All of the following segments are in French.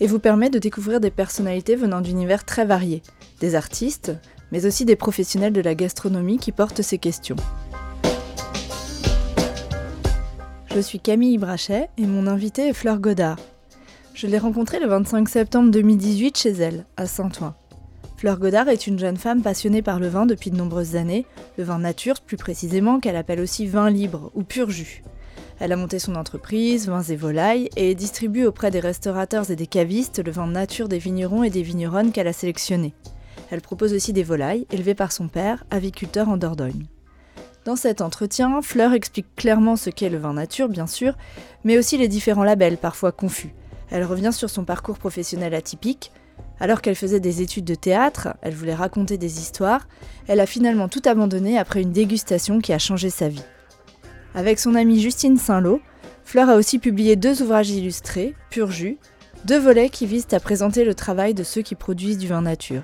et vous permet de découvrir des personnalités venant d'univers très variés, des artistes, mais aussi des professionnels de la gastronomie qui portent ces questions. Je suis Camille Brachet et mon invitée est Fleur Godard. Je l'ai rencontrée le 25 septembre 2018 chez elle, à Saint-Ouen. Fleur Godard est une jeune femme passionnée par le vin depuis de nombreuses années, le vin nature plus précisément qu'elle appelle aussi vin libre ou pur jus. Elle a monté son entreprise, Vins et Volailles, et distribue auprès des restaurateurs et des cavistes le vin nature des vignerons et des vigneronnes qu'elle a sélectionnés. Elle propose aussi des volailles, élevées par son père, aviculteur en Dordogne. Dans cet entretien, Fleur explique clairement ce qu'est le vin nature, bien sûr, mais aussi les différents labels, parfois confus. Elle revient sur son parcours professionnel atypique. Alors qu'elle faisait des études de théâtre, elle voulait raconter des histoires, elle a finalement tout abandonné après une dégustation qui a changé sa vie. Avec son amie Justine Saint-Lô, Fleur a aussi publié deux ouvrages illustrés, Pur Jus, deux volets qui visent à présenter le travail de ceux qui produisent du vin nature.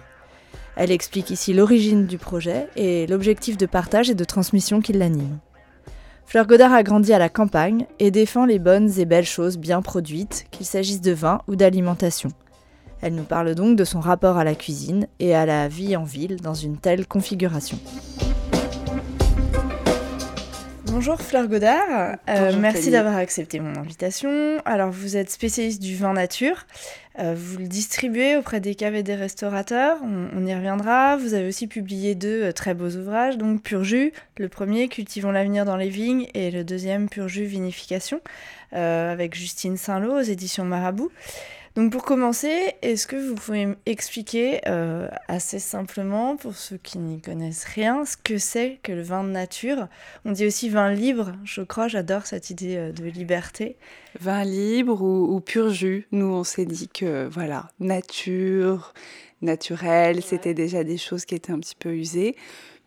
Elle explique ici l'origine du projet et l'objectif de partage et de transmission qui l'anime. Fleur Godard a grandi à la campagne et défend les bonnes et belles choses bien produites, qu'il s'agisse de vin ou d'alimentation. Elle nous parle donc de son rapport à la cuisine et à la vie en ville dans une telle configuration. Bonjour Fleur Godard, euh, merci d'avoir accepté mon invitation. Alors vous êtes spécialiste du vin nature, euh, vous le distribuez auprès des caves et des restaurateurs, on, y reviendra. Vous avez aussi publié deux euh, très beaux ouvrages, donc Pur Jus, le premier Cultivons l'avenir dans les vignes et le deuxième Pur Jus Vinification avec Justine Saint-Lô aux éditions Marabout. Donc pour commencer, est-ce que vous pouvez expliquer euh, assez simplement, pour ceux qui n'y connaissent rien, ce que c'est que le vin de nature? On dit aussi vin libre, je crois, j'adore cette idée euh, de liberté. Vin libre ou, pur jus? Nous, on s'est dit que, voilà, nature, naturel, c'était déjà des choses qui étaient un petit peu usées.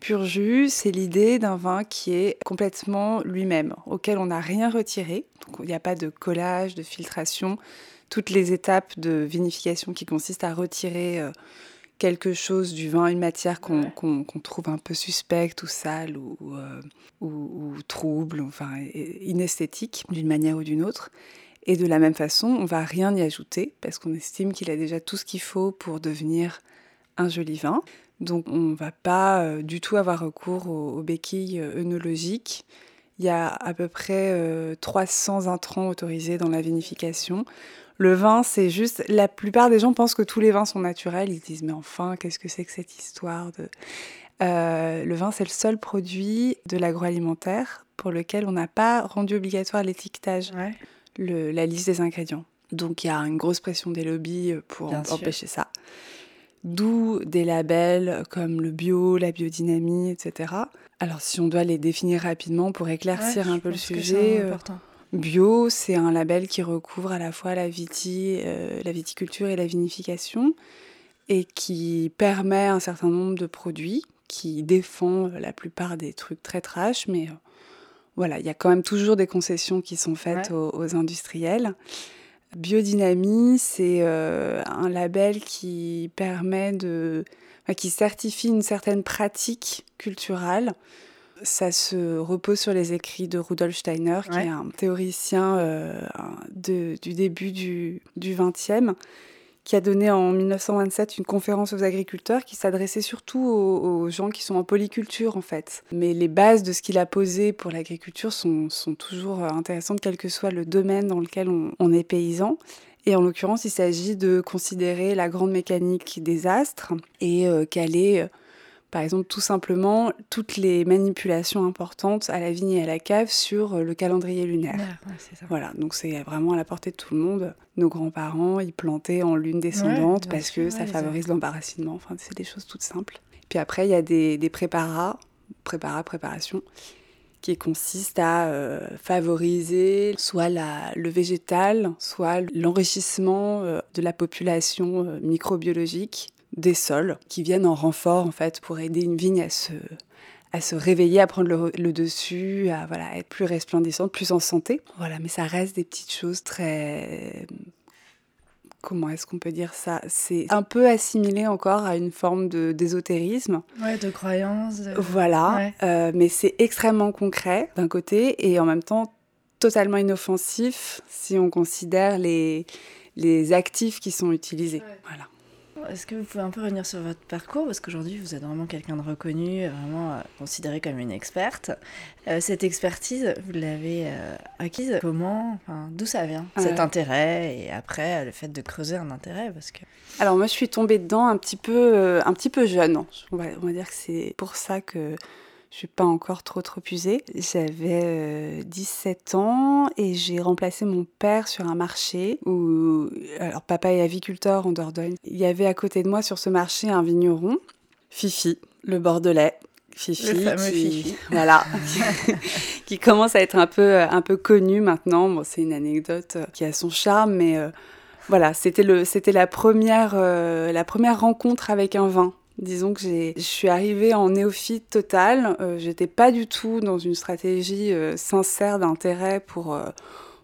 Pur jus, c'est l'idée d'un vin qui est complètement lui-même, auquel on n'a rien retiré. Donc il n'y a pas de collage, de filtration toutes les étapes de vinification qui consistent à retirer euh, quelque chose du vin, une matière qu'on trouve un peu suspecte ou sale ou, euh, ou, trouble, enfin inesthétique d'une manière ou d'une autre. Et de la même façon, on va rien y ajouter parce qu'on estime qu'il a déjà tout ce qu'il faut pour devenir un joli vin. Donc on ne va pas euh, du tout avoir recours aux, béquilles œnologiques. Il y a à peu près 300 intrants autorisés dans la vinification. Le vin, c'est juste. La plupart des gens pensent que tous les vins sont naturels. Ils disent, mais enfin, qu'est-ce que c'est que cette histoire de. Euh, le vin, c'est le seul produit de l'agroalimentaire pour lequel on n'a pas rendu obligatoire l'étiquetage, la liste des ingrédients. Donc il y a une grosse pression des lobbies pour empêcher ça. D'où des labels comme le bio, la biodynamie, etc. Alors si on doit les définir rapidement pour éclaircir un peu le sujet, Bio, c'est un label qui recouvre à la fois la, euh, la viticulture et la vinification et qui permet un certain nombre de produits, qui défend la plupart des trucs très trash, mais euh, voilà, il y a quand même toujours des concessions qui sont faites aux, industriels. Biodynamie, c'est euh, un label qui permet de, qui certifie une certaine pratique culturelle ça se repose sur les écrits de Rudolf Steiner, qui est un théoricien euh, du début du XXe, qui a donné en 1927 une conférence aux agriculteurs qui s'adressait surtout aux, gens qui sont en polyculture en fait. Mais les bases de ce qu'il a posé pour l'agriculture sont, toujours intéressantes, quel que soit le domaine dans lequel on, est paysan. Et en l'occurrence, il s'agit de considérer la grande mécanique des astres et euh, qu'elle est par exemple, tout simplement, toutes les manipulations importantes à la vigne et à la cave sur euh, le calendrier lunaire. Voilà, donc c'est vraiment à la portée de tout le monde. Nos grands-parents, ils plantaient en lune descendante parce que ça favorise l'embarrassement. Enfin, c'est des choses toutes simples. Puis après, il y a des, préparats, préparats, préparation, qui consistent à euh, favoriser soit la, le végétal, soit l'enrichissement euh, de la population microbiologique des sols qui viennent en renfort en fait pour aider une vigne à se, à se réveiller, à prendre le, dessus, à voilà, être plus resplendissante, plus en santé. Voilà, mais ça reste des petites choses très comment est-ce qu'on peut dire ça? C'est un peu assimilé encore à une forme de d'ésotérisme. Ouais, de croyance. Voilà, euh, mais c'est extrêmement concret d'un côté et en même temps totalement inoffensif si on considère les, les actifs qui sont utilisés. Voilà. Est-ce que vous pouvez un peu revenir sur votre parcours? Parce qu'aujourd'hui, vous êtes vraiment quelqu'un de reconnu, vraiment euh, considéré comme une experte. Euh, cette expertise, vous l'avez euh, acquise comment? D'où ça vient Cet intérêt et après, le fait de creuser un intérêt? Parce que... Alors moi, je suis tombée dedans un petit peu, un petit peu jeune. On va, on va dire que c'est pour ça que je suis pas encore trop trop usée. J'avais 17 euh, ans et j'ai remplacé mon père sur un marché où alors papa est aviculteur en Dordogne. Il y avait à côté de moi sur ce marché un vigneron, Fifi, le bordelais. Fifi, le fameux qui, Fifi. voilà, qui commence à être un peu un peu connu maintenant. Bon, c'est une anecdote euh, qui a son charme, mais euh, voilà, c'était le c'était la première la première rencontre avec un vin Disons que je suis arrivée en néophyte total. Euh, J'étais pas du tout dans une stratégie euh, sincère d'intérêt pour, euh,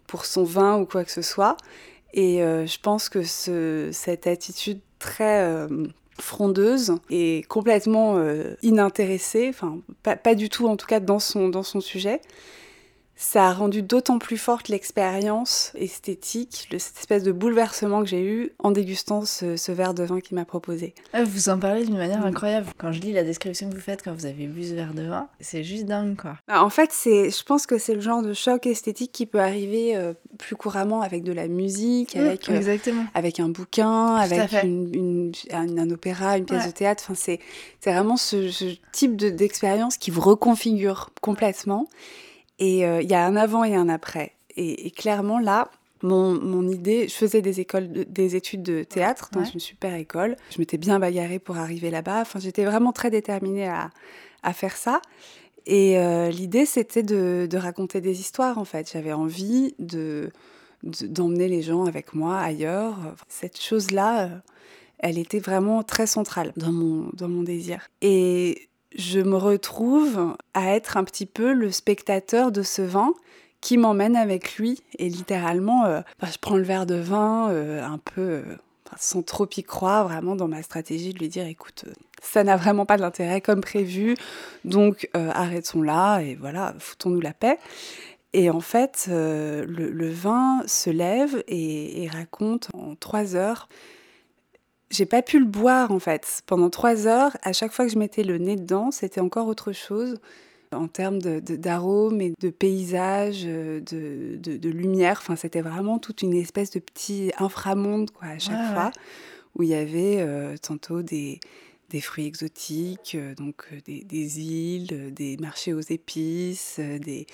pour son vin ou quoi que ce soit. Et je pense que ce, cette attitude très frondeuse et complètement inintéressée, enfin pas, pas, du tout en tout cas dans son, dans son sujet, ça a rendu d'autant plus forte l'expérience esthétique, cette espèce de bouleversement que j'ai eu en dégustant ce, verre de vin qu'il m'a proposé. Ah, vous en parlez d'une manière incroyable. Quand je lis la description que vous faites quand vous avez bu ce verre de vin, c'est juste dingue quoi. Bah, en fait, c'est, je pense que c'est le genre de choc esthétique qui peut arriver euh, plus couramment avec de la musique, mmh, avec, euh, exactement. avec un bouquin, avec une, un, opéra, une pièce de théâtre. Enfin, c'est, c'est vraiment ce, type de, d'expérience qui vous reconfigure complètement. Et euh, il y a un avant et un après. Et, clairement, là, mon, mon, idée, je faisais des écoles, des études de théâtre dans une super école. Je m'étais bien bagarrée pour arriver là-bas. Enfin, j'étais vraiment très déterminée à, à faire ça. Et euh, l'idée, c'était de, de, raconter des histoires, en fait. J'avais envie de d'emmener les gens avec moi ailleurs. Cette chose-là, euh, elle était vraiment très centrale dans mon, dans mon désir. Et je me retrouve à être un petit peu le spectateur de ce vin qui m'emmène avec lui. Et littéralement, euh, je prends le verre de vin euh, un peu euh, sans trop y croire, vraiment dans ma stratégie de lui dire écoute, ça n'a vraiment pas d'intérêt comme prévu, donc arrêtons là et voilà, foutons-nous la paix. Et en fait, le, vin se lève et raconte en trois heures j'ai pas pu le boire en fait. Pendant trois heures, à chaque fois que je mettais le nez dedans, c'était encore autre chose en termes d'arômes et de paysage, de, de, lumière. Enfin, c'était vraiment toute une espèce de petit inframonde quoi, à chaque fois, où il y avait euh, tantôt des, des fruits exotiques, euh, donc euh, des, des, îles, des marchés aux épices, des,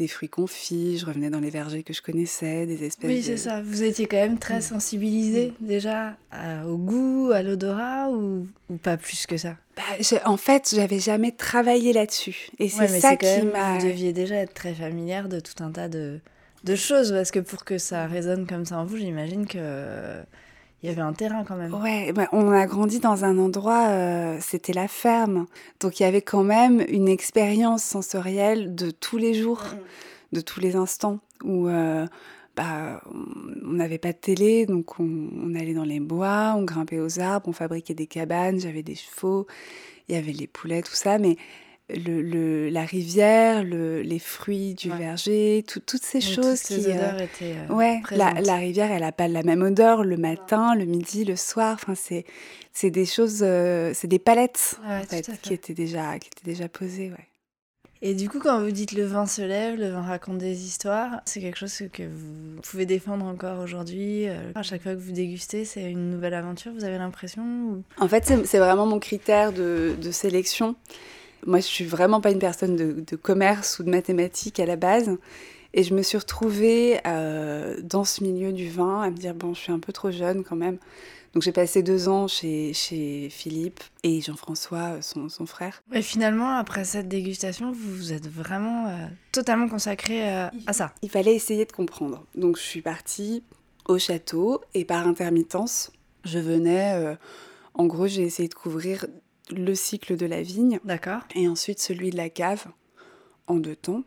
des fruits confits, je revenais dans les vergers que je connaissais, des espèces Oui, c'est ça. Vous étiez quand même très mm. sensibilisé mm. déjà au goût, à l'odorat ou, pas plus que ça? Bah, En fait, j'avais jamais travaillé là-dessus. Et c'est ça qui m'a... Vous deviez déjà être très familière de tout un tas de, de choses parce que pour que ça résonne comme ça en vous, j'imagine que il y avait un terrain quand même. Ouais, bah, on a grandi dans un endroit, euh, c'était la ferme. Donc il y avait quand même une expérience sensorielle de tous les jours, mm. de tous les instants, où euh, bah, on n'avait pas de télé, donc on, on, allait dans les bois, on grimpait aux arbres, on fabriquait des cabanes, j'avais des chevaux, il y avait les poulets, tout ça, mais le, la rivière, le, les fruits du verger, toutes ces choses qui. Euh, étaient, euh, ouais, la, la, rivière, elle n'a pas la même odeur le matin, le midi, le soir. Enfin, c'est, c'est des choses, euh, c'est des palettes en fait, qui étaient déjà, qui étaient déjà posées, ouais. Et du coup, quand vous dites le vin se lève, le vin raconte des histoires, c'est quelque chose que vous pouvez défendre encore aujourd'hui. À chaque fois que vous dégustez, c'est une nouvelle aventure, vous avez l'impression En fait, c'est vraiment mon critère de, de sélection. Moi, je suis vraiment pas une personne de, commerce ou de mathématiques à la base. Et je me suis retrouvée euh, dans ce milieu du vin à me dire, bon, je suis un peu trop jeune quand même. Donc j'ai passé deux ans chez, chez Philippe et Jean-François, son, son, frère. Et finalement, après cette dégustation, vous vous êtes vraiment euh, totalement consacré euh, à ça. Il fallait essayer de comprendre. Donc je suis partie au château et par intermittence, je venais En gros, j'ai essayé de couvrir le cycle de la vigne. D'accord. Et ensuite celui de la cave en deux temps.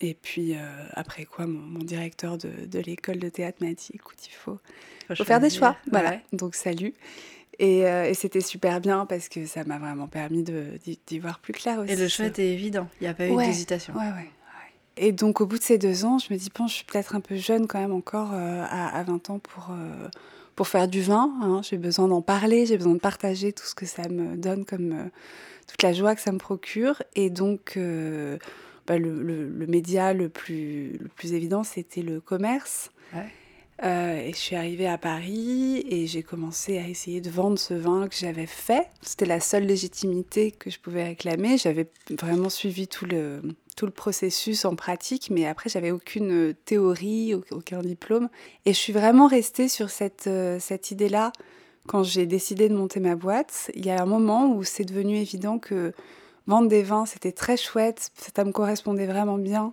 Et puis après quoi, mon, directeur de, l'école de théâtre m'a dit écoute, il faut, faut faire des choix. Voilà. Donc salut. Euh, et, c'était super bien parce que ça m'a vraiment permis d'y voir plus clair aussi. Et le choix était évident, il n'y a pas eu d'hésitation. Ouais, ouais, Et donc au bout de ces deux ans, je me dis, bon, je suis peut-être un peu jeune quand même encore euh, à, 20 ans pour, euh, pour faire du vin. Hein. J'ai besoin d'en parler, j'ai besoin de partager tout ce que ça me donne comme toute la joie que ça me procure. Et donc bah, le, le, média le plus, le plus évident, c'était le commerce. Ouais. Euh, et je suis arrivée à Paris et j'ai commencé à essayer de vendre ce vin que j'avais fait. C'était la seule légitimité que je pouvais réclamer. J'avais vraiment suivi tout le, tout le processus en pratique, mais après, j'avais aucune théorie, aucun diplôme. Et je suis vraiment restée sur cette, euh, cette idée-là quand j'ai décidé de monter ma boîte. Il y a un moment où c'est devenu évident que vendre des vins, c'était très chouette, ça me correspondait vraiment bien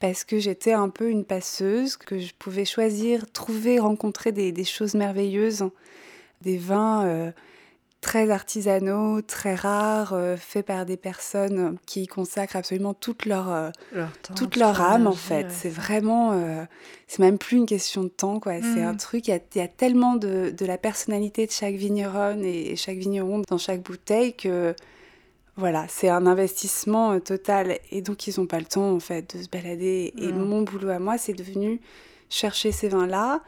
parce que j'étais un peu une passeuse, que je pouvais choisir, trouver, rencontrer des, choses merveilleuses, des vins euh, très artisanaux, très rares, euh, faits par des personnes qui y consacrent absolument toute leur, euh, toute leur âme en fait. C'est vraiment, c'est même plus une question de temps quoi. C'est un mm. truc, il y, a tellement de, de, la personnalité de chaque vigneronne et chaque vigneron dans chaque bouteille que voilà, c'est un investissement euh, total. Et donc, ils n'ont pas le temps, en fait, de se balader. Et mon boulot à moi, c'est devenu chercher ces vins-là,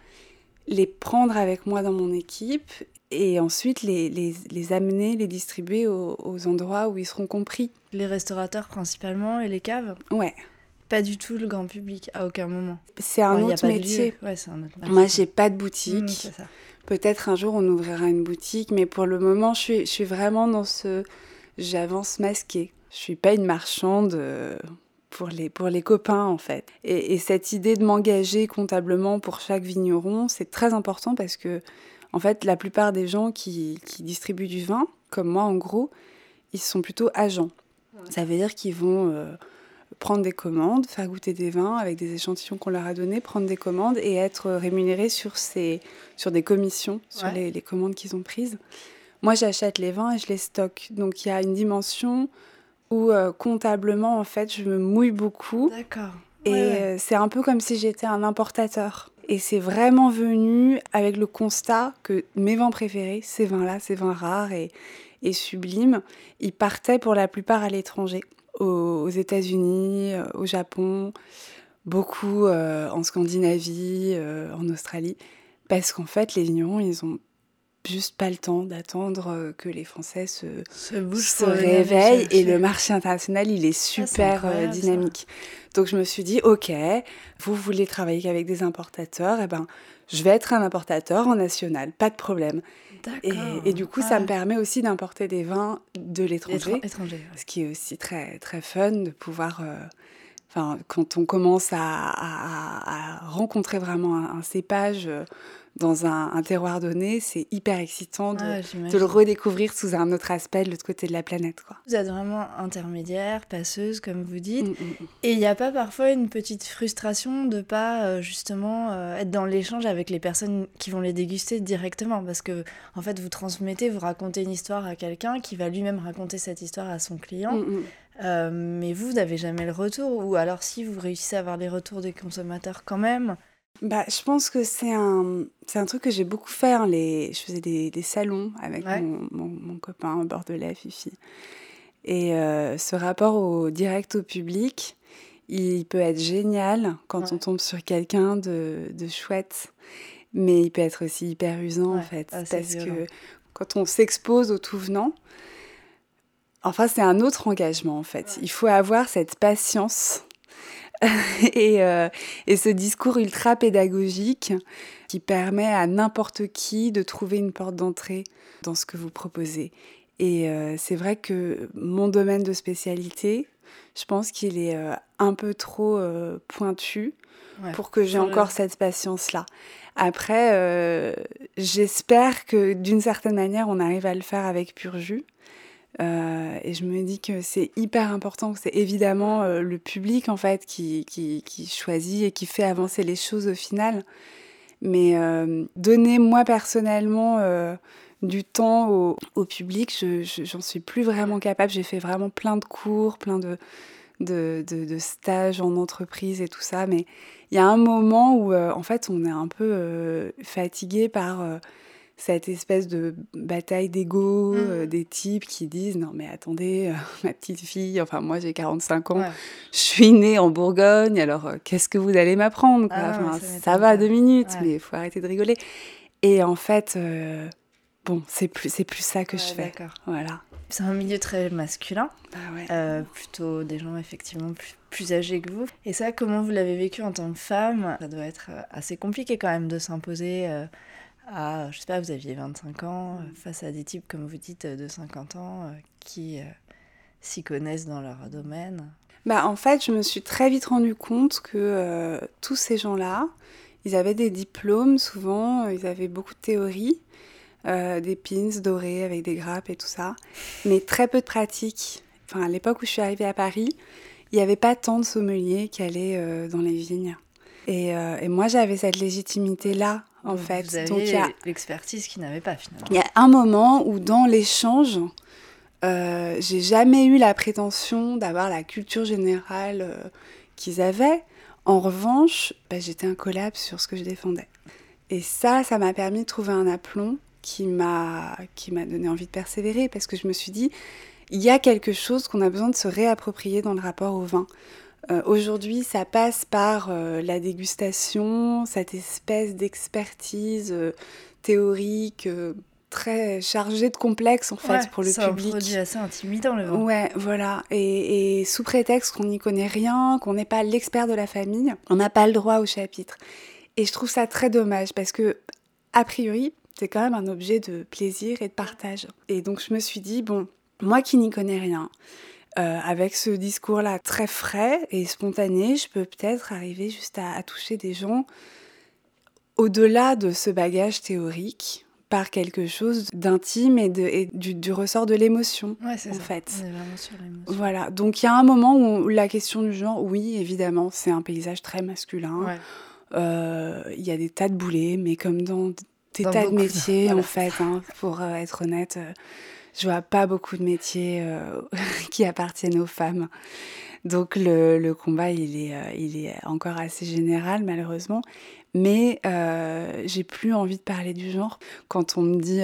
les prendre avec moi dans mon équipe et ensuite les, les, amener, les distribuer aux, endroits où ils seront compris. Les restaurateurs principalement et les caves Ouais. Pas du tout le grand public, à aucun moment. C'est un, autre métier. Ouais, un autre métier. Moi, j'ai pas de boutique. Mmh, Peut-être un jour on ouvrira une boutique, mais pour le moment, je suis, je suis vraiment dans ce j'avance masquée. Je suis pas une marchande euh, pour les, pour les copains en fait. Et, cette idée de m'engager comptablement pour chaque vigneron, c'est très important parce que en fait la plupart des gens qui, qui, distribuent du vin, comme moi en gros, ils sont plutôt agents. Ça veut dire qu'ils vont euh, prendre des commandes, faire goûter des vins avec des échantillons qu'on leur a donnés, prendre des commandes et être rémunérés sur, ces, sur des commissions, sur les, les commandes qu'ils ont prises. Moi, j'achète les vins et je les stocke. Donc, il y a une dimension où euh, comptablement, en fait, je me mouille beaucoup. D'accord. Et euh, c'est un peu comme si j'étais un importateur. Et c'est vraiment venu avec le constat que mes vins préférés, ces vins-là, ces vins rares et, sublimes, ils partaient pour la plupart à l'étranger, aux, États-Unis, euh, au Japon, beaucoup en Scandinavie, en Australie, parce qu'en fait, les vignerons, ils ont juste pas le temps d'attendre euh, que les Français se, se, réveillent et le marché international il est ah, super euh, dynamique. Donc je me suis dit ok, vous voulez travailler avec des importateurs, et eh ben je vais être un importateur en national, pas de problème. Et, et, du coup, ça me permet aussi d'importer des vins de l'étranger, ce qui est aussi très très fun de pouvoir. Euh, enfin, quand on commence à, à, rencontrer vraiment un, un cépage dans un, terroir donné, c'est hyper excitant de, le redécouvrir sous un autre aspect de l'autre côté de la planète. Quoi. Vous êtes vraiment intermédiaire, passeuse, comme vous dites. Mm, mm, mm. Et il n'y a pas parfois une petite frustration de pas euh, justement euh, être dans l'échange avec les personnes qui vont les déguster directement? Parce que, en fait, vous transmettez, vous racontez une histoire à quelqu'un qui va lui-même raconter cette histoire à son client. Euh, mais vous, vous n'avez jamais le retour. Ou alors, si vous réussissez à avoir les retours des consommateurs quand même bah, je pense que c'est un, c'est un truc que j'ai beaucoup fait. Hein, les, je faisais des, des salons avec mon, mon, mon, copain bordelais, Fifi. Et euh, ce rapport au direct au public, il peut être génial quand on tombe sur quelqu'un de, de, chouette, mais il peut être aussi hyper usant en fait. Ah, parce que quand on s'expose au tout venant, enfin c'est un autre engagement en fait. Il faut avoir cette patience Euh, et, ce discours ultra pédagogique qui permet à n'importe qui de trouver une porte d'entrée dans ce que vous proposez. Et euh, c'est vrai que mon domaine de spécialité, je pense qu'il est euh, un peu trop pointu pour que j'ai encore cette patience-là. Après, j'espère que d'une certaine manière, on arrive à le faire avec pur jus. Euh, et je me dis que c'est hyper important, que c'est évidemment euh, le public en fait qui, choisit et qui fait avancer les choses au final. Mais euh, donner moi personnellement du temps au, public, je, j'en suis plus vraiment capable. J'ai fait vraiment plein de cours, plein de, de, stages en entreprise et tout ça. Mais il y a un moment où, en fait, on est un peu fatigué par cette espèce de bataille d'ego mmh. des types qui disent Non, mais attendez, ma petite fille, enfin, moi j'ai 45 ans, je suis née en Bourgogne, alors qu'est-ce que vous allez m'apprendre ah, Ça va deux minutes, mais il faut arrêter de rigoler. Et en fait, bon, c'est plus, c'est plus ça que je fais. Voilà. C'est un milieu très masculin, bah euh, plutôt des gens effectivement plus, âgés que vous. Et ça, comment vous l'avez vécu en tant que femme? Ça doit être euh, assez compliqué quand même de s'imposer euh, à, je sais pas, vous aviez 25 ans, face à des types, comme vous dites, de 50 ans, qui s'y connaissent dans leur domaine. Bah, en fait, je me suis très vite rendu compte que tous ces gens-là, ils avaient des diplômes souvent, ils avaient beaucoup de théories, euh, des pins dorés avec des grappes et tout ça, mais très peu de pratique. Enfin, à l'époque où je suis arrivée à Paris, il n'y avait pas tant de sommeliers qui allaient euh, dans les vignes. Euh, et, moi, j'avais cette légitimité-là, en fait. Donc, il y a l'expertise qu'ils n'avaient pas, finalement. Il y a un moment où, dans l'échange, j'ai jamais eu la prétention d'avoir la culture générale qu'ils avaient. En revanche, bah, j'étais un collab sur ce que je défendais. Et ça, ça m'a permis de trouver un aplomb qui m'a qui m'a donné envie de persévérer parce que je me suis dit il y a quelque chose qu'on a besoin de se réapproprier dans le rapport au vin. Euh, aujourd'hui, ça passe par euh, la dégustation, cette espèce d'expertise euh, théorique très chargée de complexe en fait pour le public. C'est un produit assez intimidant le vin. Ouais, voilà. Et, et sous prétexte qu'on n'y connaît rien, qu'on n'est pas l'expert de la famille, on n'a pas le droit au chapitre. Et je trouve ça très dommage parce que a priori, c'est quand même un objet de plaisir et de partage. Et donc je me suis dit, bon, moi qui n'y connais rien, euh, avec ce discours-là très frais et spontané, je peux peut-être arriver juste à, toucher des gens au-delà de ce bagage théorique par quelque chose d'intime et, de, du, ressort de l'émotion, ouais, en ça. fait. On est vraiment sur Voilà, donc il y a un moment où la question du genre, oui, évidemment, c'est un paysage très masculin. Euh, il y a des tas de boulets, mais comme dans des tas de métiers, en fait, hein, pour euh, être honnête. Euh, je vois pas beaucoup de métiers euh, qui appartiennent aux femmes. Donc le, le combat, il est, il est encore assez général, malheureusement. Mais j'ai plus envie de parler du genre. Quand on me dit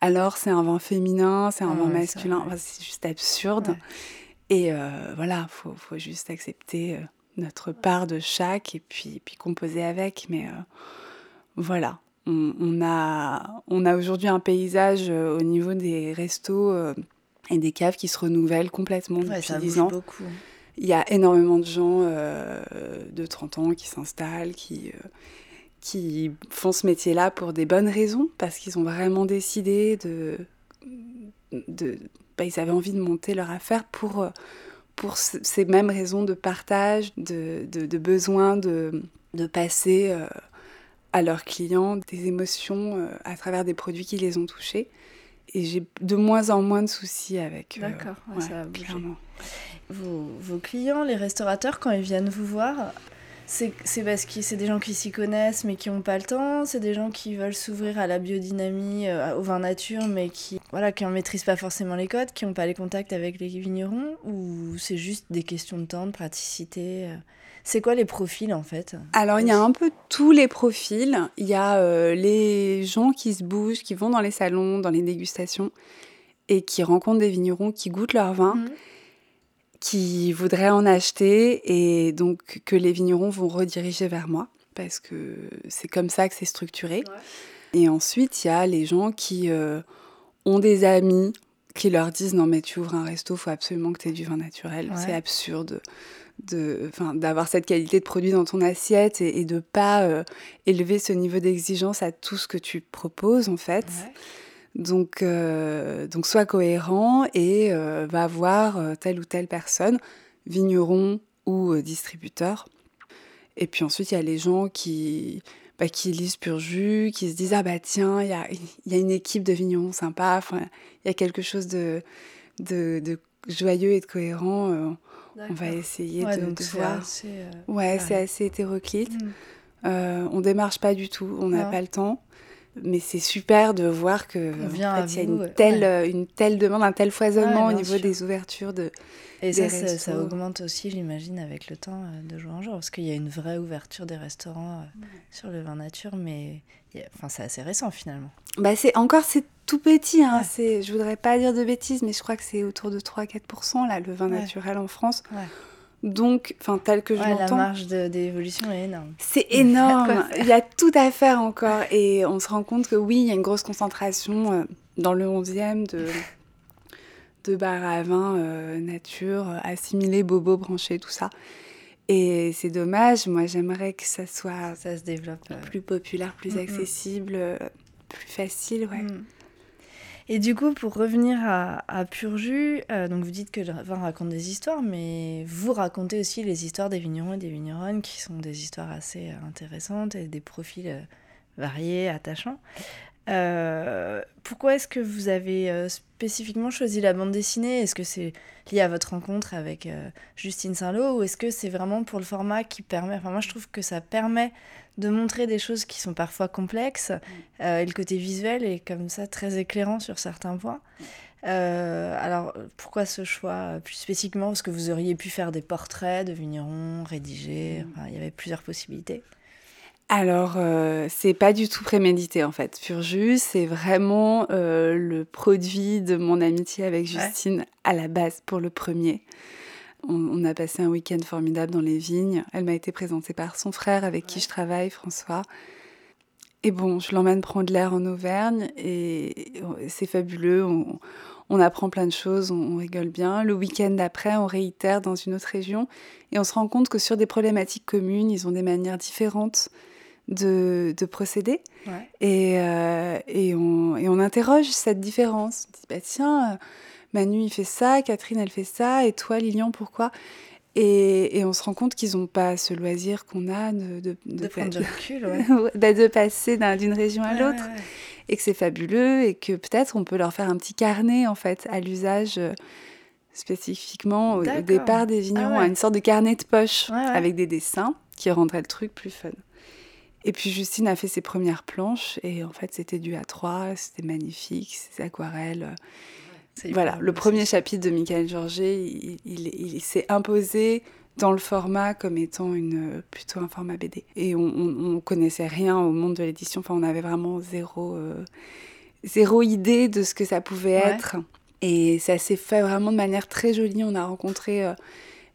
alors c'est un vin féminin, c'est un vin masculin, c'est juste absurde. Et voilà, faut, faut juste accepter notre part de chaque et puis, puis composer avec. Mais voilà, on, a, on a aujourd'hui un paysage euh, au niveau des restos euh, et des caves qui se renouvellent complètement depuis ça 10 ans. Beaucoup. Il y a énormément de gens euh, de 30 ans qui s'installent, qui, qui font ce métier-là pour des bonnes raisons, parce qu'ils ont vraiment décidé de... de bah, ils avaient envie de monter leur affaire pour, pour ces mêmes raisons de partage, de, de, besoin de, de passer à leurs clients des émotions euh, à travers des produits qui les ont touchés. Et j'ai de moins en moins de soucis avec. Euh, ça a clairement. Vos, vos, clients, les restaurateurs, quand ils viennent vous voir, c'est parce que c'est des gens qui s'y connaissent mais qui n'ont pas le temps, c'est des gens qui veulent s'ouvrir à la biodynamie, euh, au vin nature, mais qui voilà qui ne maîtrisent pas forcément les codes, qui n'ont pas les contacts avec les vignerons, ou c'est juste des questions de temps, de praticité c'est quoi les profils en fait? Alors il y a un peu tous les profils. Il y a euh, les gens qui se bougent, qui vont dans les salons, dans les dégustations et qui rencontrent des vignerons qui goûtent leur vin, mhm. qui voudraient en acheter et donc que les vignerons vont rediriger vers moi parce que c'est comme ça que c'est structuré. Et ensuite il y a les gens qui euh, ont des amis qui leur disent non mais tu ouvres un resto, faut absolument que tu aies du vin naturel, c'est absurde d'avoir cette qualité de produit dans ton assiette et, de pas euh, élever ce niveau d'exigence à tout ce que tu proposes en fait. Donc, euh, donc sois cohérent et euh, va voir telle ou telle personne, vigneron ou distributeur. Et puis ensuite, il y a les gens qui, bah, qui lisent Pur Jus, qui se disent Ah bah tiens, il y a, y a, une équipe de vignerons sympa, il y a quelque chose de, de, de, joyeux et de cohérent on va essayer de, voir. Euh, ouais, c'est assez hétéroclite. Mm. Euh, on démarche pas du tout, on n'a pas le temps. Mais c'est super de voir que à il y a vous, une telle, ouais. euh, une telle demande, un tel foisonnement Ouais, au niveau sûr. des ouvertures de. Et des ça, ça, augmente aussi, j'imagine, avec le temps euh, de jour en jour, parce qu'il y a une vraie ouverture des restaurants euh, sur le vin nature, mais a- enfin, c'est assez récent finalement. Bah c'est encore c'est tout petit. Hein. C'est, je voudrais pas dire de bêtises, mais je crois que c'est autour de 3-4% là le vin naturel en France. Donc, enfin tel que je Ouais, la l'entends. marge de- d'évolution est énorme. C'est énorme, il y a tout à faire encore et on se rend compte que oui, il y a une grosse concentration euh, dans le 11e de, de bars à vin euh, nature, euh, assimilés, bobos, branchés, tout ça. Et c'est dommage, moi j'aimerais que ça soit Ça se développe. euh, plus populaire, plus Mm, mm. accessible, plus facile, ouais. Mm. Et du coup, pour revenir à, à Pur Jus, euh, donc vous dites que le vin raconte des histoires, mais vous racontez aussi les histoires des vignerons et des vigneronnes, qui sont des histoires assez euh, intéressantes et des profils euh, variés, attachants. Pourquoi est-ce que vous avez spécifiquement choisi la bande dessinée? Est-ce que c'est lié à votre rencontre avec Justine Saint-Lô ou est-ce que c'est vraiment pour le format qui permet? Enfin, moi, je trouve que ça permet de montrer des choses qui sont parfois complexes euh, et le côté visuel est comme ça très éclairant sur certains points. Euh, alors, pourquoi ce choix plus spécifiquement? Parce que vous auriez pu faire des portraits de vignerons rédigés, enfin, il y avait plusieurs possibilités. Alors, euh, c'est pas du tout prémédité en fait. Pur jus, c'est vraiment euh, le produit de mon amitié avec Justine à la base pour le premier. On, on a passé un week-end formidable dans les vignes. Elle m'a été présentée par son frère avec qui je travaille, François. Et bon, je l'emmène prendre l'air en Auvergne et c'est fabuleux. On, on apprend plein de choses, on, on rigole bien. Le week-end d'après, on réitère dans une autre région et on se rend compte que sur des problématiques communes, ils ont des manières différentes de, de procéder. Ouais. Et, euh, et, on, et on interroge cette différence. On dit, bah tiens, euh, Manu, il fait ça, Catherine, elle fait ça, et toi, Lilian, pourquoi? Et, et on se rend compte qu'ils n'ont pas ce loisir qu'on a de, de, De, de, prendre du recul, ouais. bah, de passer d'un- d'une région à Ouais, l'autre, ouais, et que c'est fabuleux, et que peut-être on peut leur faire un petit carnet, en fait, à l'usage euh, spécifiquement au, départ des vignerons, Ah une sorte de carnet de poche avec des dessins qui rendraient le truc plus fun. Et puis Justine a fait ses premières planches et en fait c'était du A3, c'était magnifique, ses aquarelles. C'est Voilà, le premier chapitre de Michael Georget, il, il- il s'est imposé dans le format comme étant une, plutôt un format BD. Et on, on, on connaissait rien au monde de l'édition, enfin on avait vraiment zéro, euh, zéro idée de ce que ça pouvait Ouais. être. Et ça s'est fait vraiment de manière très jolie, on a rencontré... euh,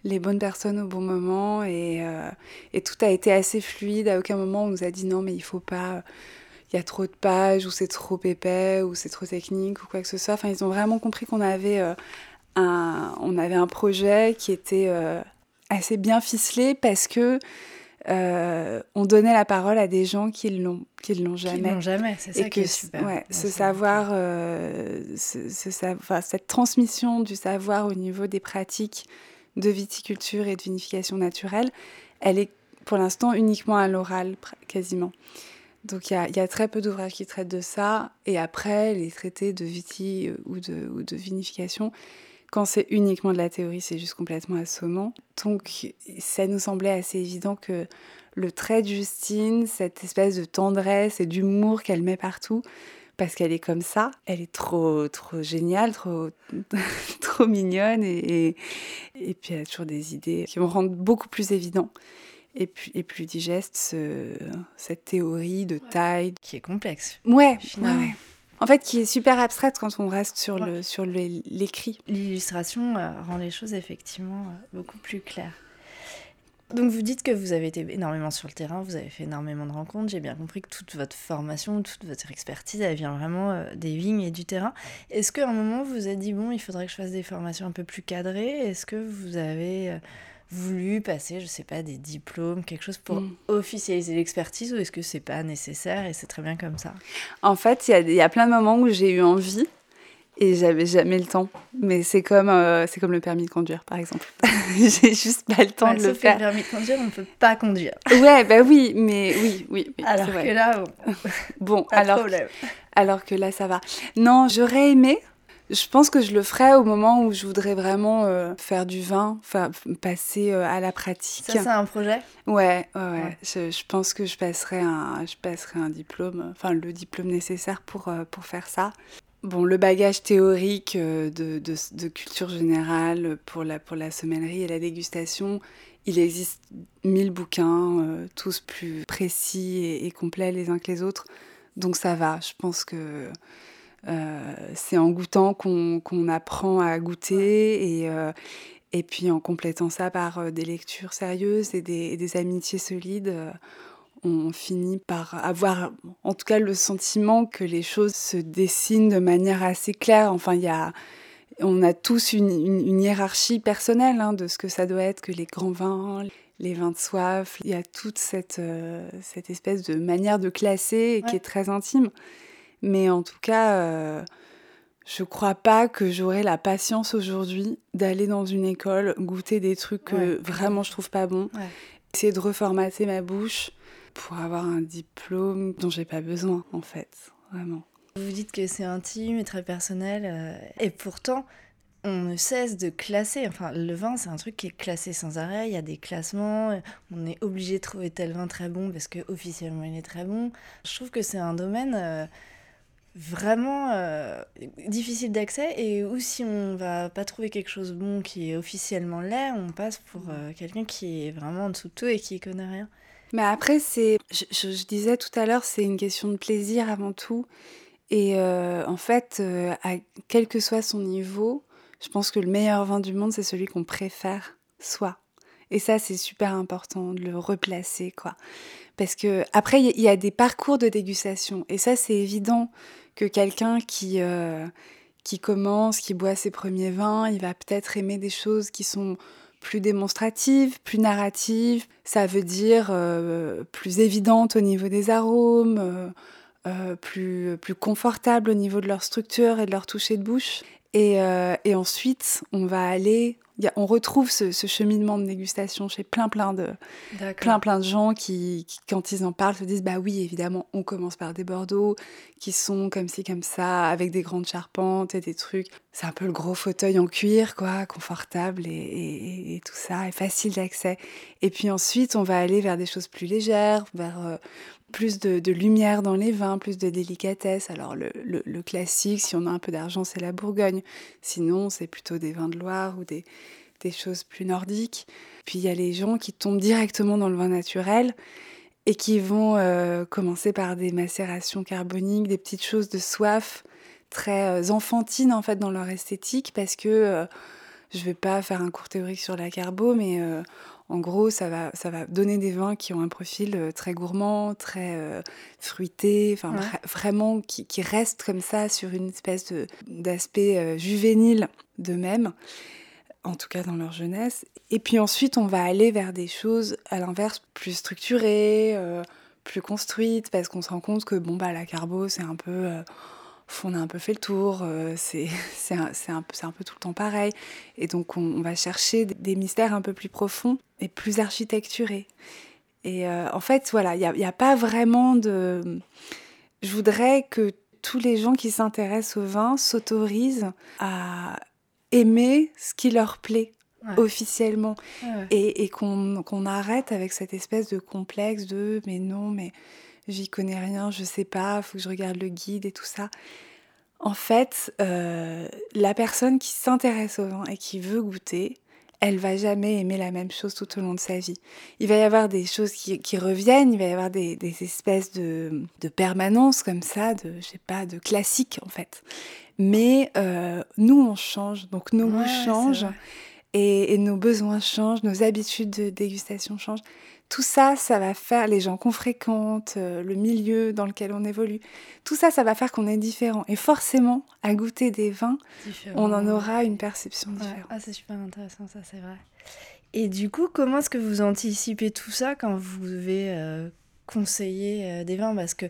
les bonnes personnes au bon moment et, euh, et tout a été assez fluide. À aucun moment on nous a dit non mais il faut pas, il y a trop de pages ou c'est trop épais ou c'est trop technique ou quoi que ce soit. Enfin ils ont vraiment compris qu'on avait euh, un, on avait un projet qui était euh, assez bien ficelé parce que euh, on donnait la parole à des gens qui l'ont qui l'ont Qui jamais l'ont jamais, c'est ça qui est super. ouais, ce savoir, euh, ce, ce sa- enfin, cette transmission du savoir au niveau des pratiques de viticulture et de vinification naturelle, elle est pour l'instant uniquement à l'oral, quasiment. Donc il y a, très peu d'ouvrages qui traitent de ça. Et après, les traités de viti euh, ou de, ou de vinification, quand c'est uniquement de la théorie, c'est juste complètement assommant. Donc ça nous semblait assez évident que le trait de Justine, cette espèce de tendresse et d'humour qu'elle met partout, parce qu'elle est comme ça, elle est trop, trop géniale, trop, trop mignonne, et, et, et puis elle a toujours des idées qui vont rendre beaucoup plus évident et, puis, et plus digeste ce- cette théorie de taille. Qui est complexe. Ouais, Finalement. ouais. En fait, qui est super abstraite quand on reste sur le sur l'écrit. L'illustration euh, rend les choses effectivement euh, beaucoup plus claires. Donc vous dites que vous avez été énormément sur le terrain, vous avez fait énormément de rencontres. J'ai bien compris que toute votre formation, toute votre expertise, elle vient vraiment euh, des vignes et du terrain. Est-ce qu'à un moment vous vous êtes dit bon, il faudrait que je fasse des formations un peu plus cadrées? Est-ce que vous avez euh, voulu passer, je sais pas, des diplômes, quelque chose pour Mm. officialiser l'expertise ou est-ce que c'est pas nécessaire et c'est très bien comme ça? En fait, il y a, il y a plein de moments où j'ai eu envie et j'avais jamais le temps. Mais c'est comme, euh, c'est comme le permis de conduire, par exemple. j'ai juste pas le temps Ouais, de le que faire. permis de conduire, on ne peut pas conduire. Ouais, bah oui, mais oui, oui, oui Alors que vrai. là, bon, Bon, alors, problème. alors que là, ça va. Non, j'aurais aimé, Je pense que je le ferai au moment où je voudrais vraiment euh, faire du vin, enfin passer euh, à la pratique. Ça, c'est un projet? Ouais, ouais, ouais. Je, pense que je passerai un, je passerai un diplôme, enfin le diplôme nécessaire pour, euh, pour faire ça. Bon, le bagage théorique de, de, de, culture générale pour la, pour la sommellerie et la dégustation, il existe mille bouquins, tous plus précis et, et, complets les uns que les autres. Donc ça va, je pense que euh, c'est en goûtant qu'on apprend à goûter et, euh, et puis en complétant ça par euh, des lectures sérieuses et des, des amitiés solides, on finit par avoir en tout cas le sentiment que les choses se dessinent de manière assez claire. Enfin, il y a, on a tous une, une, hiérarchie personnelle hein, de ce que ça doit être que les grands vins, les vins de soif. Il y a toute cette, cette espèce de manière de classer qui est très intime. Mais en tout cas, euh, je crois pas que j'aurai la patience aujourd'hui d'aller dans une école, goûter des trucs que vraiment je trouve pas bons, essayer de reformater ma bouche pour avoir un diplôme dont j'ai pas besoin, en fait. Vraiment. Vous dites que c'est intime et très personnel, euh, et pourtant, on ne cesse de classer. Enfin, le vin, c'est un truc qui est classé sans arrêt. Il y a des classements. On est obligé de trouver tel vin très bon parce que officiellement il est très bon. Je trouve que c'est un domaine. Euh, vraiment euh, difficile d'accès et où si on va pas trouver quelque chose de bon qui est officiellement laid, on passe pour euh, quelqu'un qui est vraiment en dessous de tout et qui connaît rien. Mais après, c'est, je, disais tout à l'heure, c'est une question de plaisir avant tout. Et euh, en fait, à quel que soit son niveau, je pense que le meilleur vin du monde, c'est celui qu'on préfère soi. Et ça, c'est super important de le replacer, quoi. Parce que après, il y a des parcours de dégustation. Et ça, c'est évident que quelqu'un qui, euh, qui commence, qui boit ses premiers vins, il va peut-être aimer des choses qui sont plus démonstratives, plus narratives. Ça veut dire euh, plus évidentes au niveau des arômes, euh, plus, plus confortables au niveau de leur structure et de leur toucher de bouche. Et ensuite, on va aller on retrouve ce, cheminement de dégustation chez plein plein de plein plein de gens qui, quand ils en parlent se disent bah oui évidemment on commence par des Bordeaux qui sont comme ci comme ça avec des grandes charpentes et des trucs c'est un peu le gros fauteuil en cuir quoi confortable et, tout ça et facile d'accès et puis ensuite on va aller vers des choses plus légères vers euh, plus de, lumière dans les vins, plus de délicatesse. Alors le, classique, si on a un peu d'argent, c'est la Bourgogne. Sinon, c'est plutôt des vins de Loire ou des, choses plus nordiques. Puis il y a les gens qui tombent directement dans le vin naturel et qui vont euh, commencer par des macérations carboniques, des petites choses de soif très euh, enfantines en fait dans leur esthétique parce que euh, je ne vais pas faire un cours théorique sur la carbo, mais en gros, ça va, ça va donner des vins qui ont un profil euh, très gourmand, très euh, fruité, enfin vraiment qui, qui restent comme ça sur une espèce d'aspect euh, juvénile d'eux-mêmes, en tout cas dans leur jeunesse. Et puis ensuite, on va aller vers des choses à l'inverse plus structurées, plus construites, parce qu'on se rend compte que bon bah la carbo c'est un peu on a un peu fait le tour, euh, c'est un, un, un, peu tout le temps pareil. Et donc on, va chercher des mystères un peu plus profonds et plus architecturés. Et euh, en fait, voilà, il n'y a, a, pas vraiment de... Je voudrais que tous les gens qui s'intéressent au vin s'autorisent à aimer ce qui leur plaît. officiellement et, et qu'on arrête avec cette espèce de complexe de mais non mais j'y connais rien, je sais pas, faut que je regarde le guide et tout ça. En fait, euh, la personne qui s'intéresse au vin et qui veut goûter, elle va jamais aimer la même chose tout au long de sa vie. Il va y avoir des choses qui, reviennent, il va y avoir des, espèces de, de permanence comme ça, de, je sais pas, de classique en fait. Mais euh, nous, on change, donc nos goûts changent et, et, nos besoins changent, nos habitudes de dégustation changent tout ça, ça va faire les gens qu'on fréquente, euh, le milieu dans lequel on évolue. Tout ça, ça va faire qu'on est différent. Et forcément, à goûter des vins, on en aura une perception différente. Ah, c'est super intéressant, ça, c'est vrai. Et du coup, comment est-ce que vous anticipez tout ça quand vous devez euh, conseiller euh, des vins? Parce que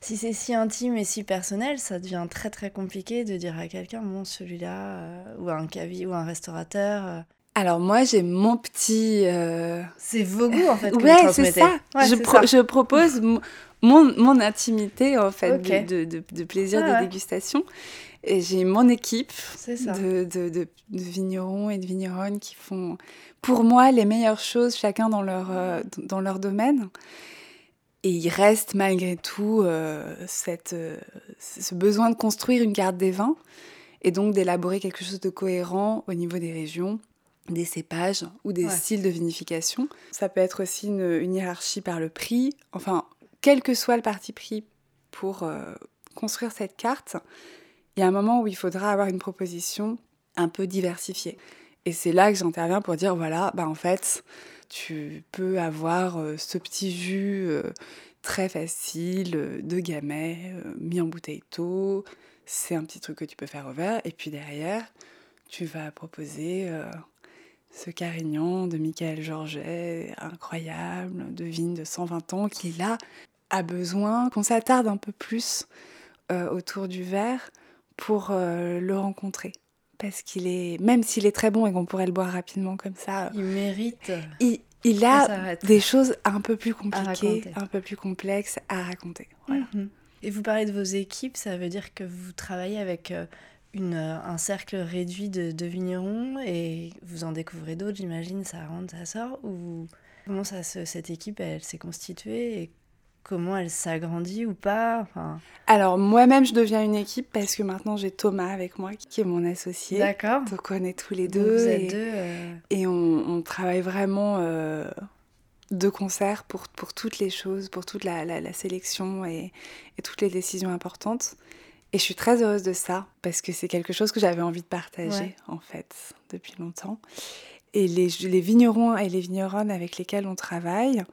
si c'est si intime et si personnel, ça devient très très compliqué de dire à quelqu'un, bon, celui-là, ou un cavi ou un restaurateur Alors moi j'ai mon petit... Euh, c'est vos goûts en fait. Que ouais, c'est ça. je, je, propose mon, mon, intimité en fait de, de, de, plaisir de dégustation. Et j'ai mon équipe de, de, de, vignerons et de vigneronnes qui font pour moi les meilleures choses chacun dans leur, euh, dans leur domaine. Et il reste malgré tout euh, cette, ce besoin de construire une carte des vins et donc d'élaborer quelque chose de cohérent au niveau des régions des cépages ou des styles de vinification. Ça peut être aussi une, hiérarchie par le prix. Enfin, quel que soit le parti pris pour euh, construire cette carte, il y a un moment où il faudra avoir une proposition un peu diversifiée. Et c'est là que j'interviens pour dire voilà, bah en fait, tu peux avoir euh, ce petit jus euh, très facile de gamay mis en bouteille d'eau. C'est un petit truc que tu peux faire au verre. Et puis derrière, tu vas proposer ce Carignan de Michael Georget, incroyable, de vigne de 120 ans, qui là a besoin qu'on s'attarde un peu plus euh, autour du verre pour euh, le rencontrer. Parce qu'il est, même s'il est très bon et qu'on pourrait le boire rapidement comme ça, il mérite. Il, a des choses un peu plus compliquées, un peu plus complexes à raconter. Mhm. Et vous parlez de vos équipes, ça veut dire que vous travaillez avec euh, euh, un cercle réduit de, vignerons et vous en découvrez d'autres, j'imagine, ça rentre, ça sort Ou comment ça, cette équipe, elle, s'est constituée et comment elle s'agrandit ou pas enfin... Alors moi-même, je deviens une équipe parce que maintenant j'ai Thomas avec moi qui est mon associé. D'accord. Donc on est tous les deux. vous êtes et, deux. Euh, et on, travaille vraiment euh, de concert pour, pour toutes les choses, pour toute la, la, sélection et, et, toutes les décisions importantes. Et je suis très heureuse de ça, parce que c'est quelque chose que j'avais envie de partager, en fait, depuis longtemps. Et les, les, vignerons et les vigneronnes avec lesquels on travaille,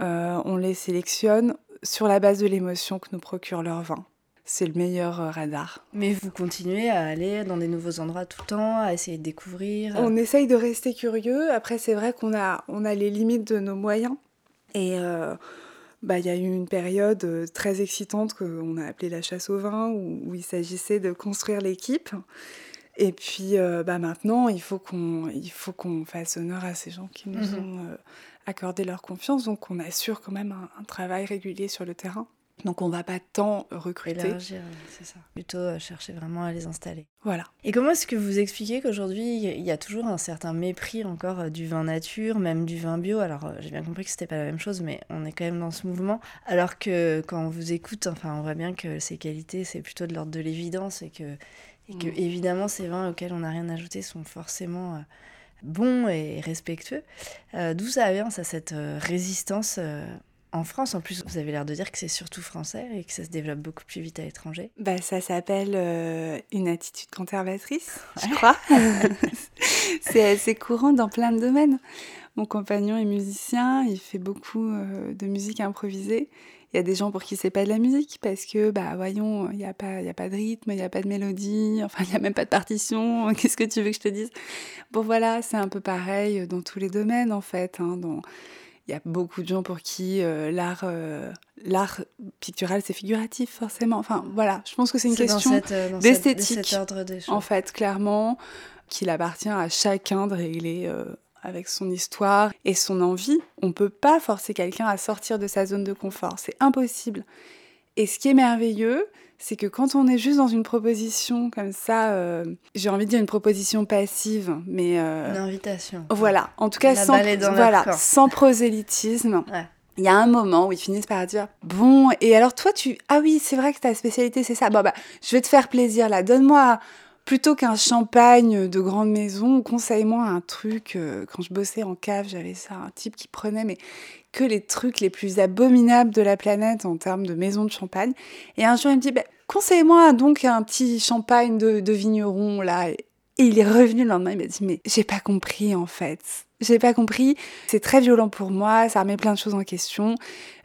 euh, on les sélectionne sur la base de l'émotion que nous procure leur vin. C'est le meilleur euh, radar. Mais vous continuez à aller dans des nouveaux endroits tout le temps, à essayer de découvrir On essaye de rester curieux. Après, c'est vrai qu'on a, on a les limites de nos moyens. Et euh, bah, il y a eu une période euh, très excitante qu'on a appelée la chasse au vin, où, il s'agissait de construire l'équipe. Et puis euh, bah, maintenant, il faut qu'on qu'on fasse honneur à ces gens qui nous mhm. ont euh, accordé leur confiance. Donc on assure quand même un travail régulier sur le terrain. Donc on va pas tant recruter. Élargir, c'est ça. Plutôt euh, chercher vraiment à les installer. Voilà. Et comment est-ce que vous expliquez qu'aujourd'hui il y a toujours un certain mépris encore euh, du vin nature, même du vin bio? Alors euh, j'ai bien compris que c'était pas la même chose, mais on est quand même dans ce mouvement. Alors que quand on vous écoute, enfin on voit bien que ces qualités c'est plutôt de l'ordre de l'évidence et que, et que mm. évidemment ces vins auxquels on n'a rien ajouté sont forcément bons et respectueux. D'où ça vient ça cette résistance en France, en plus, vous avez l'air de dire que c'est surtout français et que ça se développe beaucoup plus vite à l'étranger. Bah, ça s'appelle euh, une attitude conservatrice, je crois. c'est assez courant dans plein de domaines. Mon compagnon est musicien, il fait beaucoup euh, de musique improvisée. Il y a des gens pour qui c'est pas de la musique parce que, bah voyons, il n'y a, pas, a pas de rythme, il n'y a pas de mélodie, enfin, il n'y a même pas de partition. Qu'est-ce que tu veux que je te dise? Bon, voilà, c'est un peu pareil dans tous les domaines en fait. Hein, dans il y a beaucoup de gens pour qui euh, l'art euh, l'art pictural c'est figuratif forcément. Enfin voilà. Je pense que c'est une question euh, d'esthétique en fait clairement qu'il appartient à chacun de régler avec son histoire et son envie. On peut pas forcer quelqu'un à sortir de sa zone de confort. C'est impossible et ce qui est merveilleux c'est que quand on est juste dans une proposition comme ça, euh, j'ai envie de dire une proposition passive, mais... Euh, une invitation. Voilà, en tout cas sans, voilà, sans prosélytisme. Il y a un moment où ils finissent par dire Bon, et alors toi, tu. Ah oui, c'est vrai que ta spécialité, c'est ça. Bon, bah, je vais te faire plaisir là. Donne-moi plutôt qu'un champagne de grande maison, conseille-moi un truc. Euh, quand je bossais en cave, j'avais ça, un type qui prenait mais que les trucs les plus abominables de la planète en termes de maison de champagne. Et un jour, il me dit, bah, conseille-moi donc un petit champagne de, vigneron là. Et il est revenu le lendemain, il m'a dit, mais j'ai pas compris en fait. J'ai pas compris. C'est très violent pour moi, ça remet plein de choses en question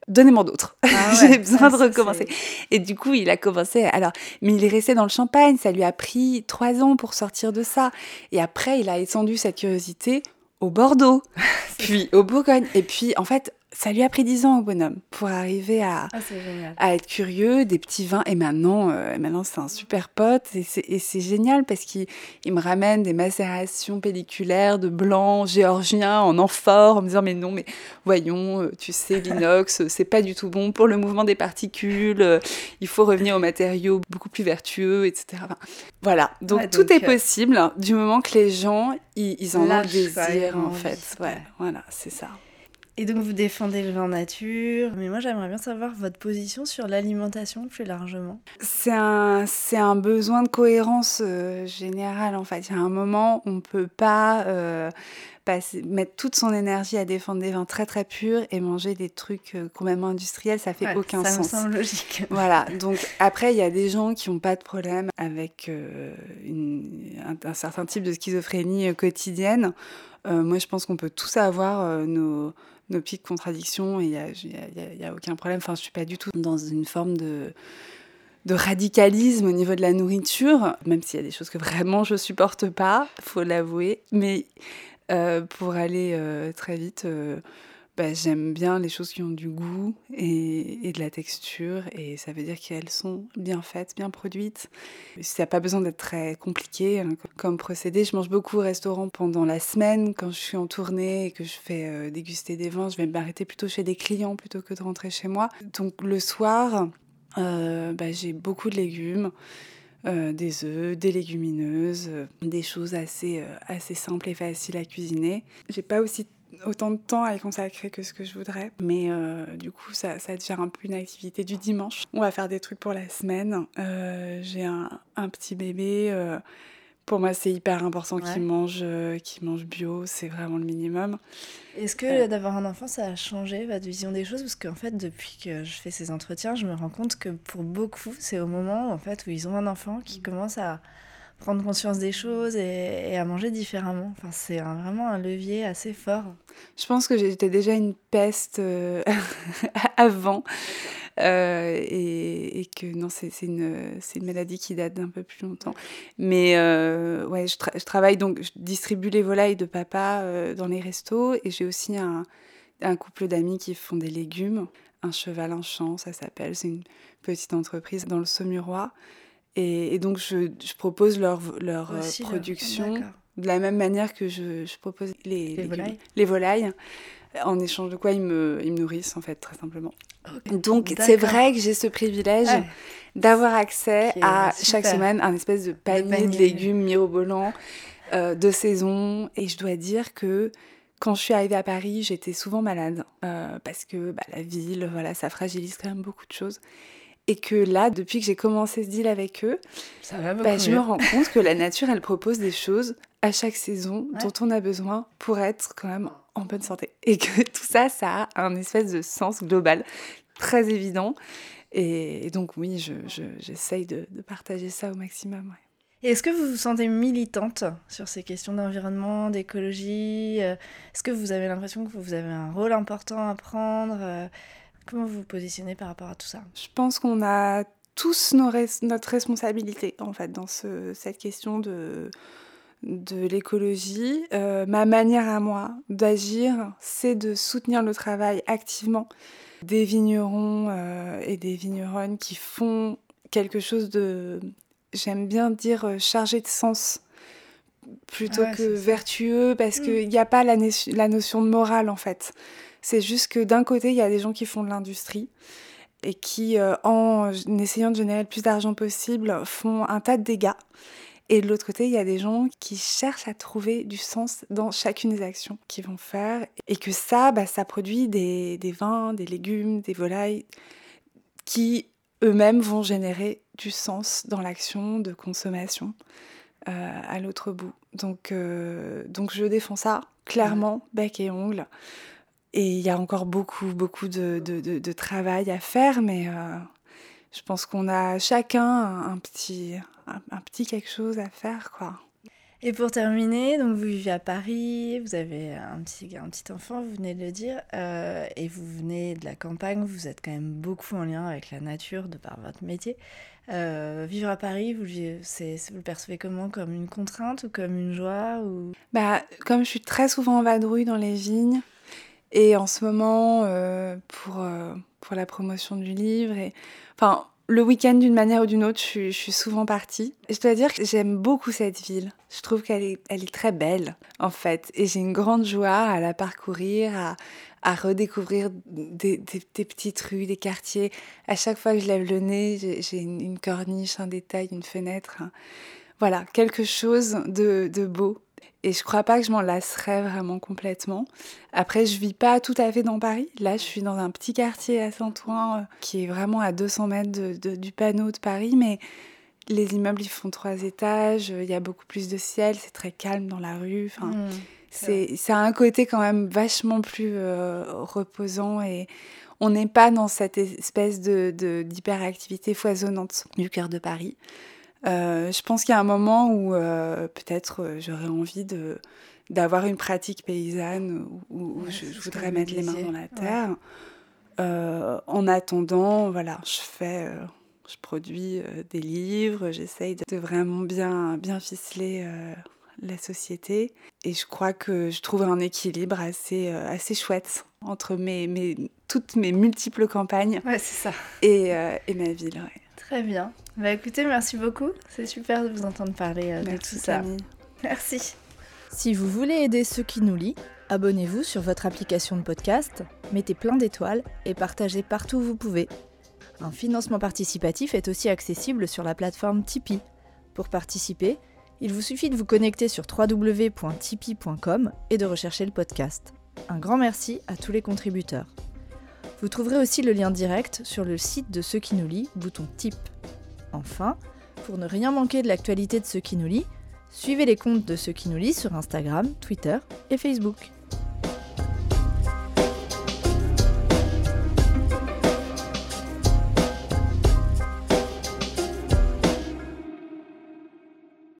donnez-moi d'autres. Ah J'ai besoin de recommencer. Et du coup, il a commencé. Alors, mais il est resté dans le champagne. Ça lui a pris trois ans pour sortir de ça. Et après, il a étendu sa curiosité au Bordeaux, puis au Bourgogne. Et puis, en fait, ça lui a pris dix ans au bonhomme pour arriver à, Ah, à être curieux, des petits vins. Et maintenant, euh, maintenant c'est un super pote. Et c'est- génial parce qu'il il me ramène des macérations pelliculaires de blanc géorgien en amphore en me disant Mais non, mais voyons, euh, tu sais, l'inox, c'est pas du tout bon pour le mouvement des particules. euh, Il faut revenir aux matériaux beaucoup plus vertueux, etc. Enfin, voilà. Donc, Ouais, tout est euh, possible hein, du moment que les gens, ils, ils en ont le désir, en fait. Ouais. voilà, c'est ça. Et donc vous défendez le vin nature, mais moi j'aimerais bien savoir votre position sur l'alimentation plus largement. C'est un, c'est un besoin de cohérence euh, générale en fait. Il y a un moment, on ne peut pas euh, passer- mettre toute son énergie à défendre des vins très très purs et manger des trucs euh, complètement industriels, ça fait Ouais, aucun ça sens. me semble logique. Voilà, donc après, il y a des gens qui n'ont pas de problème avec euh, une- un, un certain type de schizophrénie euh, quotidienne. Euh, moi, je pense qu'on peut tous avoir euh, nos, nos petites contradictions et il n'y a, a- aucun problème. Enfin, je ne suis pas du tout dans une forme de, radicalisme au niveau de la nourriture, même s'il y a des choses que vraiment je supporte pas, faut l'avouer. Mais euh, pour aller euh, très vite, euh, bah, j'aime bien les choses qui ont du goût et, de la texture, et ça veut dire qu'elles sont bien faites, bien produites. Ça n'a pas besoin d'être très compliqué hein, comme procédé. Je mange beaucoup au restaurant pendant la semaine, quand je suis en tournée et que je fais euh, déguster des vins, je vais m'arrêter plutôt chez des clients plutôt que de rentrer chez moi. Donc le soir, euh, bah, j'ai beaucoup de légumes. euh, des œufs, des légumineuses, des choses assez, assez simples et faciles à cuisiner. J'ai pas aussi autant de temps à y consacrer que ce que je voudrais. Mais euh, du coup, ça, ça devient un peu une activité du dimanche. On va faire des trucs pour la semaine. Euh, J'ai un, un petit bébé. euh, pour moi, c'est hyper important Ouais. qu'il mange, qu'il mange bio. C'est vraiment le minimum. Est-ce que d'avoir un enfant, ça a changé votre vision des choses? Parce qu'en fait, depuis que je fais ces entretiens, je me rends compte que pour beaucoup, c'est au moment en fait, où ils ont un enfant qui commence à prendre conscience des choses et, à manger différemment. Enfin, c'est vraiment un levier assez fort. Je pense que j'étais déjà une peste euh, avant. Euh, et, que non, c'est une, maladie qui date d'un peu plus longtemps. Mais euh, ouais, je, tra- je travaille donc, je distribue les volailles de papa euh, dans les restos et j'ai aussi un, couple d'amis qui font des légumes. Un cheval, un champ, ça s'appelle. C'est une petite entreprise dans le Saumurois. Et, et donc, je, je propose leur, leur euh, Aussi, production de la même manière que je, je propose les, volailles Les volailles. En échange de quoi ils me, ils me nourrissent, en fait, très simplement. Donc, c'est vrai que j'ai ce privilège Ouais. d'avoir accès à super. chaque semaine un espèce de panier de, légumes mirobolants euh, de saison. Et je dois dire que quand je suis arrivée à Paris, j'étais souvent malade euh, parce que bah, la ville, voilà, ça fragilise quand même beaucoup de choses. Et que là, depuis que j'ai commencé ce deal avec eux, Ça va beaucoup bah, je me rends compte que la nature, elle propose des choses à chaque saison Ouais. dont on a besoin pour être quand même en bonne santé. Et que tout ça, ça a un espèce de sens global très évident. Et, et donc oui, je- je- j'essaye de, de partager ça au maximum. ouais. Et Est-ce que vous vous sentez militante sur ces questions d'environnement, d'écologie? Euh, Est-ce que vous avez l'impression que vous avez un rôle important à prendre? Euh, Comment vous vous positionnez par rapport à tout ça Je pense qu'on a tous nos res- notre responsabilité en fait dans ce- cette question de, de l'écologie. Euh, ma manière à moi d'agir, c'est de soutenir le travail activement des vignerons euh, et des vigneronnes qui font quelque chose de, j'aime bien dire, euh, chargé de sens plutôt Ouais, que vertueux parce Mm. qu'il n'y a pas la, la notion de morale en fait. C'est juste que d'un côté, il y a des gens qui font de l'industrie et qui, euh, en essayant de générer le plus d'argent possible, font un tas de dégâts. Et de l'autre côté, il y a des gens qui cherchent à trouver du sens dans chacune des actions qu'ils vont faire. Et que ça, bah, ça produit des, des vins, des légumes, des volailles qui eux-mêmes vont générer du sens dans l'action de consommation euh, à l'autre bout. Donc, euh, donc je défends ça, clairement, bec et ongle. Et il y a encore beaucoup, beaucoup de, de, de- de travail à faire, mais euh, je pense qu'on a chacun un, un petit, un, un petit quelque chose à faire, quoi. Et pour terminer, donc vous vivez à Paris, vous avez un petit, un petit enfant, vous venez de le dire, euh, et vous venez de la campagne, vous êtes quand même beaucoup en lien avec la nature de par votre métier. Euh, vivre à Paris, vous, vous le percevez comment? Comme une contrainte ou comme une joie ou... Bah, comme je suis très souvent en vadrouille dans les vignes, Et en ce moment, pour, pour la promotion du livre, et, enfin, le week-end, d'une manière ou d'une autre, je suis, souvent partie. Je dois dire que j'aime beaucoup cette ville. Je trouve qu'elle est, elle est très belle, en fait. Et j'ai une grande joie à la parcourir, à, à redécouvrir des, des, petites rues, des quartiers. À chaque fois que je lève le nez, j'ai une, corniche, un détail, une fenêtre. Voilà, quelque chose de, de beau et je crois pas que je m'en lasserais vraiment complètement. Après, je vis pas tout à fait dans Paris. Là, je suis dans un petit quartier à Saint-Ouen euh, qui est vraiment à 200 mètres de, du panneau de Paris, mais les immeubles ils font trois étages. Il y a beaucoup plus de ciel, c'est très calme dans la rue. Enfin, mmh, c'est ça a un côté quand même vachement plus euh, reposant et on n'est pas dans cette espèce de d'hyperactivité foisonnante du cœur de Paris. Euh, je pense qu'il y a un moment où euh, peut-être euh, j'aurais envie de d'avoir une pratique paysanne où, je, voudrais mettre les mains dans la terre. en attendant, voilà, je fais, je produis des livres, j'essaye de, vraiment bien, bien ficeler la société. Et je crois que je trouve un équilibre assez, assez chouette entre mes, mes, toutes mes multiples campagnes ouais, ça. Et, et ma ville. Très bien. Bah écoutez, merci beaucoup. C'est super de vous entendre parler euh, de tout ça. Merci. Si vous voulez aider ceux qui nous lisent, abonnez-vous sur votre application de podcast, mettez plein d'étoiles et partagez partout où vous pouvez. Un financement participatif est aussi accessible sur la plateforme Tipeee. Pour participer, il vous suffit de vous connecter sur www.tipeee.com et de rechercher le podcast. Un grand merci à tous les contributeurs. Vous trouverez aussi le lien direct sur le site de Ceux qui nous lit, bouton Type. Enfin, pour ne rien manquer de l'actualité de Ceux qui nous lit, suivez les comptes de Ceux qui nous lit sur Instagram, Twitter et Facebook.